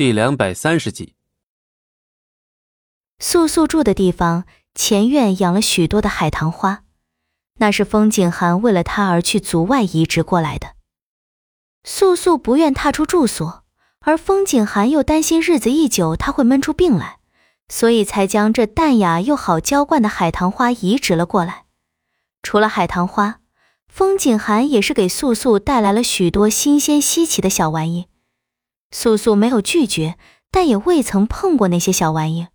第两百三十集，素素住的地方前院养了许多的海棠花，那是风景寒为了她而去族外移植过来的。素素不愿踏出住所，而风景寒又担心日子一久他会闷出病来，所以才将这淡雅又好浇灌的海棠花移植了过来。除了海棠花，风景寒也是给素素带来了许多新鲜稀奇的小玩意。素素没有拒绝，但也未曾碰过那些小玩意。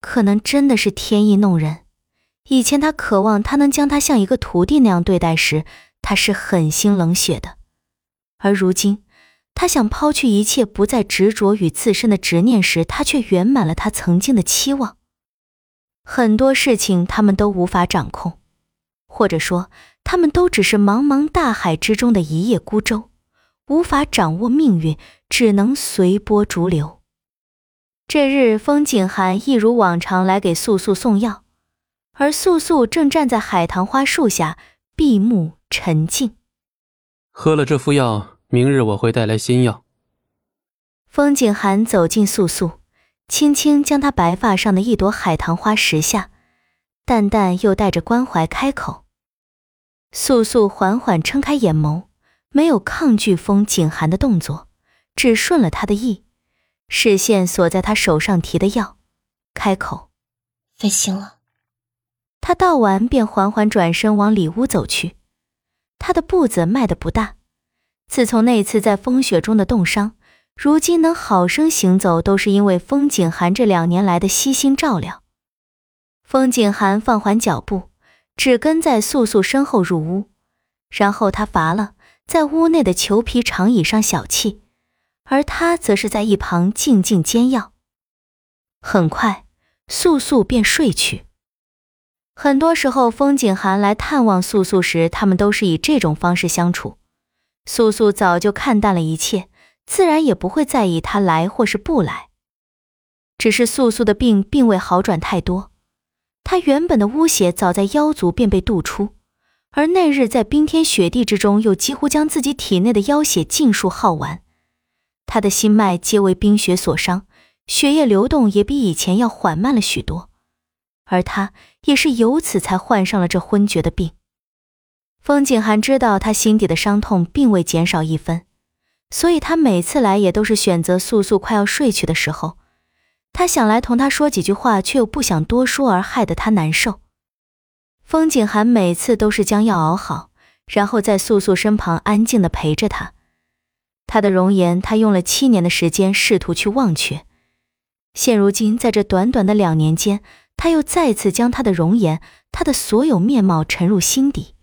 可能真的是天意弄人。以前他渴望他能将他像一个徒弟那样对待时，他是狠心冷血的；而如今，他想抛去一切，不再执着于自身的执念时，他却圆满了他曾经的期望。很多事情他们都无法掌控，或者说，他们都只是茫茫大海之中的一叶孤舟。无法掌握命运，只能随波逐流。这日，风景寒一如往常来给素素送药，而素素正站在海棠花树下，闭目沉静。喝了这副药，明日我会带来新药。风景寒走近素素，轻轻将她白发上的一朵海棠花拾下，淡淡又带着关怀开口。素素缓缓撑开眼眸。没有抗拒风景寒的动作，只顺了他的意，视线锁在他手上提的药，开口：“费心了。”他道完便缓缓转身往里屋走去。他的步子迈得不大，自从那次在风雪中的冻伤，如今能好生行走，都是因为风景寒这两年来的悉心照料。风景寒放缓脚步，只跟在素素身后入屋，然后他乏了。在屋内的裘皮长椅上小憩，而他则是在一旁静静煎药。很快，素素便睡去。很多时候，风景寒来探望素素时，他们都是以这种方式相处。素素早就看淡了一切，自然也不会在意他来或是不来。只是素素的病并未好转太多，她原本的污血早在腰足便被渡出。而那日在冰天雪地之中，又几乎将自己体内的妖血尽数耗完，他的心脉皆为冰雪所伤，血液流动也比以前要缓慢了许多，而他也是由此才患上了这昏厥的病。风景寒知道他心底的伤痛并未减少一分，所以他每次来也都是选择素素快要睡去的时候，他想来同他说几句话，却又不想多说，而害得他难受。风景寒每次都是将药熬好，然后在素素身旁安静的陪着她。她的容颜，他用了七年的时间试图去忘却。现如今，在这短短的两年间，他又再次将她的容颜，她的所有面貌沉入心底。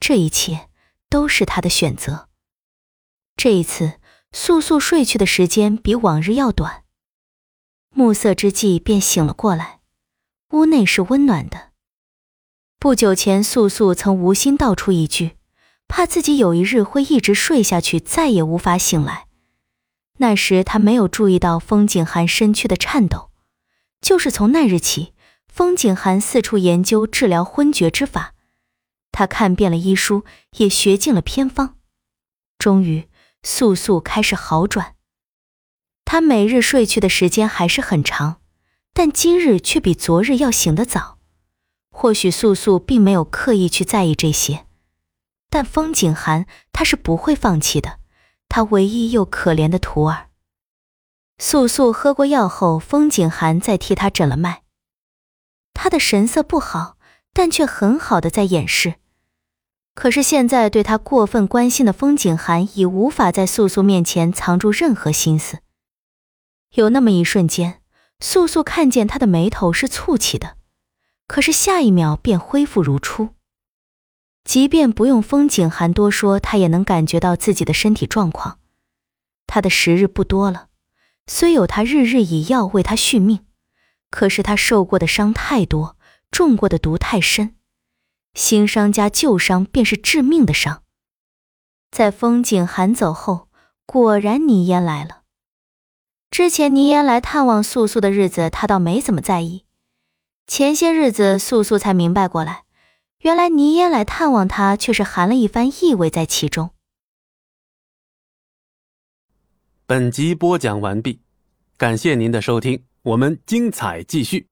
这一切都是他的选择。这一次，素素睡去的时间比往日要短。暮色之际，便醒了过来。屋内是温暖的。不久前，素素曾无心道出一句，怕自己有一日会一直睡下去，再也无法醒来。那时他没有注意到风景寒身躯的颤抖。就是从那日起，风景寒四处研究治疗昏厥之法，他看遍了医书，也学尽了偏方。终于，素素开始好转。他每日睡去的时间还是很长，但今日却比昨日要醒得早。或许素素并没有刻意去在意这些，但风景寒他是不会放弃的，他唯一又可怜的徒儿。素素喝过药后，风景寒再替他诊了脉，他的神色不好，但却很好的在掩饰。可是现在对他过分关心的风景寒已无法在素素面前藏住任何心思。有那么一瞬间，素素看见他的眉头是蹙起的。可是下一秒便恢复如初，即便不用风景寒多说，他也能感觉到自己的身体状况。他的时日不多了，虽有他日日以药为他续命，可是他受过的伤太多，中过的毒太深，新伤加旧伤便是致命的伤。在风景寒走后，果然倪烟来了。之前倪烟来探望素素的日子，他倒没怎么在意。前些日子，素素才明白过来，原来倪烟来探望她，却是含了一番意味在其中。本集播讲完毕，感谢您的收听，我们精彩继续。